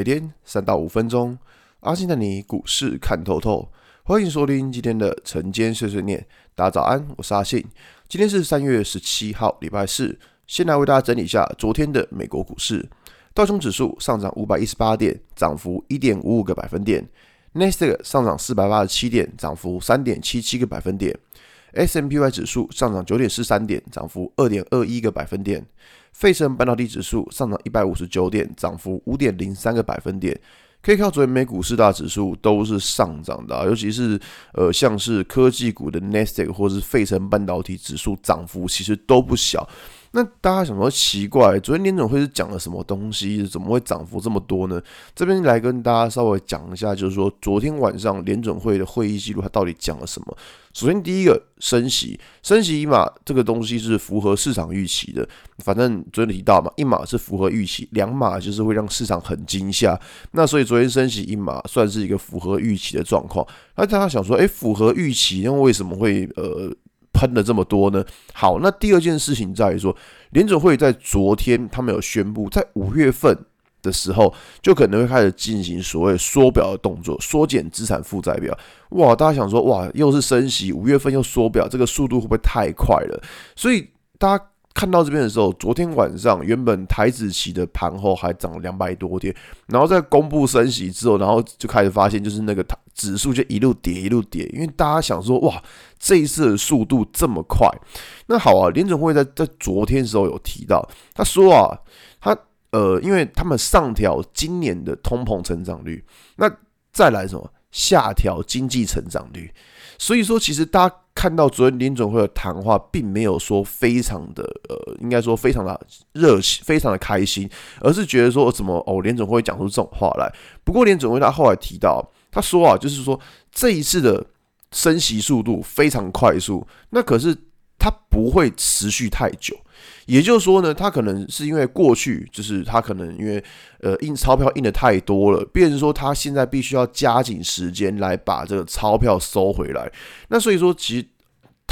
每天三到五分钟，阿信带你股市看透透。欢迎收听今天的晨间碎碎念。大家早安，我是阿信。今天是三月十七号，礼拜四。先来为大家整理一下昨天的美国股市。道琼指数上涨五百一十八点，涨幅一点五五个百分点。纳斯达克上涨四百八十七点，涨幅三点七七个百分点。S M P Y 指数上涨九点四三点，涨幅二点二一个百分点。费城半导体指数上涨一百五十九点，涨幅五点零三个百分点。可以看到昨天美股四大指数都是上涨的，尤其是呃像是科技股的 Nasdaq 或是费城半导体指数涨幅其实都不小。那大家想说奇怪，昨天联准会是讲了什么东西，怎么会涨幅这么多呢？这边来跟大家稍微讲一下，就是说昨天晚上联准会的会议记录，它到底讲了什么？首先第一个升息，升息一码这个东西是符合市场预期的，反正昨天提到嘛，一码是符合预期，两码就是会让市场很惊吓。那所以昨天升息一码算是一个符合预期的状况。那大家想说，诶，符合预期，那为什么会呃？喷了这么多呢？好，那第二件事情在于说，联准会在昨天他们有宣布，在五月份的时候就可能会开始进行所谓缩表的动作，缩减资产负债表。哇，大家想说，哇，又是升息，五月份又缩表，这个速度会不会太快了？所以大家。看到这边的时候，昨天晚上原本台指期的盘后还涨了两百多点，然后在公布升息之后，然后就开始发现，就是那个指数就一路跌一路跌，因为大家想说，哇，这一次的速度这么快，那好啊，联准会在在昨天的时候有提到，他说啊，他呃，因为他们上调今年的通膨成长率，那再来什么下调经济成长率，所以说其实大家。看到昨天林总会的谈话，并没有说非常的呃，应该说非常的热情，非常的开心，而是觉得说怎么哦，林总会讲出这种话来。不过林总会他后来提到，他说啊，就是说这一次的升息速度非常快速，那可是它不会持续太久。也就是说呢，它可能是因为过去就是它可能因为呃印钞票印的太多了，变成说他现在必须要加紧时间来把这个钞票收回来。那所以说，其实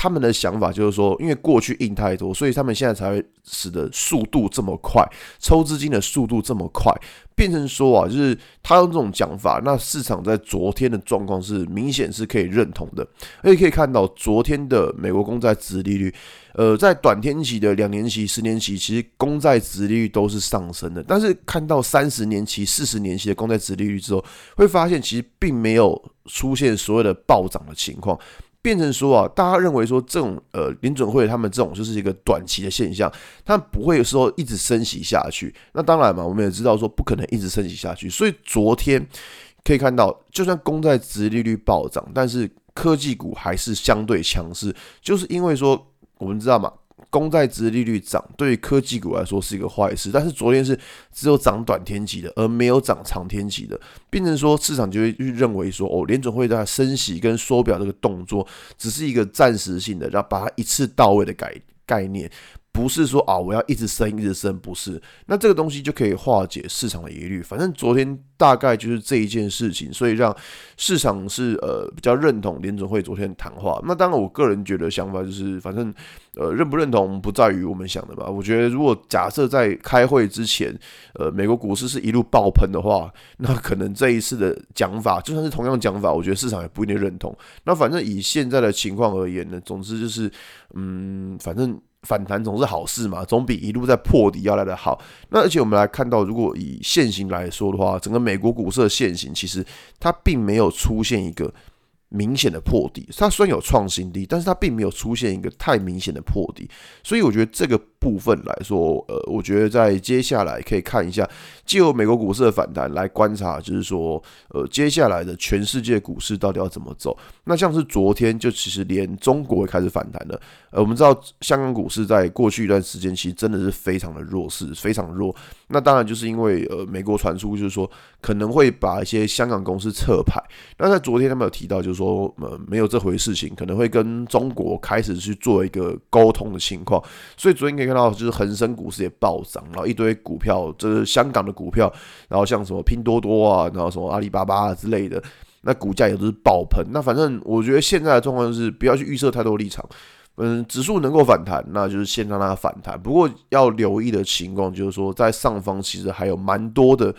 他们的想法就是说，因为过去印太多，所以他们现在才会使得速度这么快，抽资金的速度这么快，变成说啊，就是他用这种讲法，那市场在昨天的状况是明显是可以认同的，而且可以看到昨天的美国公债殖利率。呃，在短天期的两年期、十年期，其实公债殖利率都是上升的。但是看到三十年期、四十年期的公债殖利率之后，会发现其实并没有出现所谓的暴涨的情况，变成说啊，大家认为说这种呃联准会他们这种就是一个短期的现象，他们不会说一直升息下去。那当然嘛，我们也知道说不可能一直升息下去。所以昨天可以看到，就算公债殖利率暴涨，但是科技股还是相对强势，就是因为说。我们知道嘛，公债值利率涨对于科技股来说是一个坏事，但是昨天是只有涨短天期的，而没有涨长天期的，变成说市场就会认为说，哦，联准会在升息跟缩表这个动作只是一个暂时性的，然后把它一次到位的概概念。不是说啊，我要一直升，一直升，不是。那这个东西就可以化解市场的疑虑。反正昨天大概就是这一件事情，所以让市场是呃比较认同联准会昨天谈话。那当然，我个人觉得想法就是，反正呃认不认同不在于我们想的吧。我觉得如果假设在开会之前，呃美国股市是一路爆喷的话，那可能这一次的讲法就算是同样讲法，我觉得市场也不一定认同。那反正以现在的情况而言呢，总之就是嗯，反正。反弹总是好事嘛，总比一路在破底要来的好。那而且我们来看到，如果以现行来说的话，整个美国股市的现行其实它并没有出现一个。明显的破底，它虽然有创新低，但是它并没有出现一个太明显的破底，所以我觉得这个部分来说，呃，我觉得在接下来可以看一下，借由美国股市的反弹来观察，就是说，呃，接下来的全世界股市到底要怎么走？那像是昨天就其实连中国也开始反弹了，呃，我们知道香港股市在过去一段时间其实真的是非常的弱势，非常弱。那当然就是因为呃，美国传出就是说可能会把一些香港公司撤牌，那在昨天他们有提到就是。说呃没有这回事情，可能会跟中国开始去做一个沟通的情况，所以昨天可以看到就是恒生股市也暴涨，然后一堆股票，就是香港的股票，然后像什么拼多多啊，然后什么阿里巴巴啊之类的，那股价也都是爆喷。那反正我觉得现在的状况就是不要去预设太多立场，嗯，指数能够反弹，那就是先让它反弹。不过要留意的情况就是说，在上方其实还有蛮多的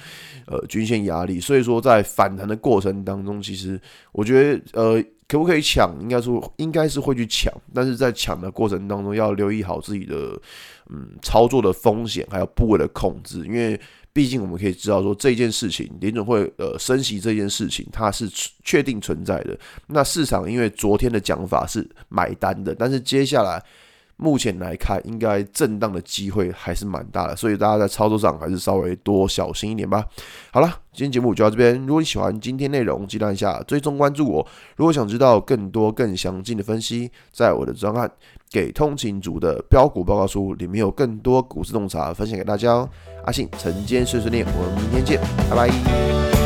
呃均线压力，所以说在反弹的过程当中，其实我觉得呃可不可以抢，应该说应该是会去抢，但是在抢的过程当中要留意好自己的嗯操作的风险，还有部位的控制，因为。毕竟我们可以知道说这件事情，林总会呃升息这件事情，它是确定存在的。那市场因为昨天的讲法是买单的，但是接下来目前来看，应该震荡的机会还是蛮大的，所以大家在操作上还是稍微多小心一点吧。好了，今天节目就到这边。如果你喜欢今天内容，记得按下追踪关注我。如果想知道更多更详尽的分析，在我的专案。给通勤族的标股报告书里面有更多股市洞察分享给大家哦。阿信晨间碎碎念，我们明天见，拜拜。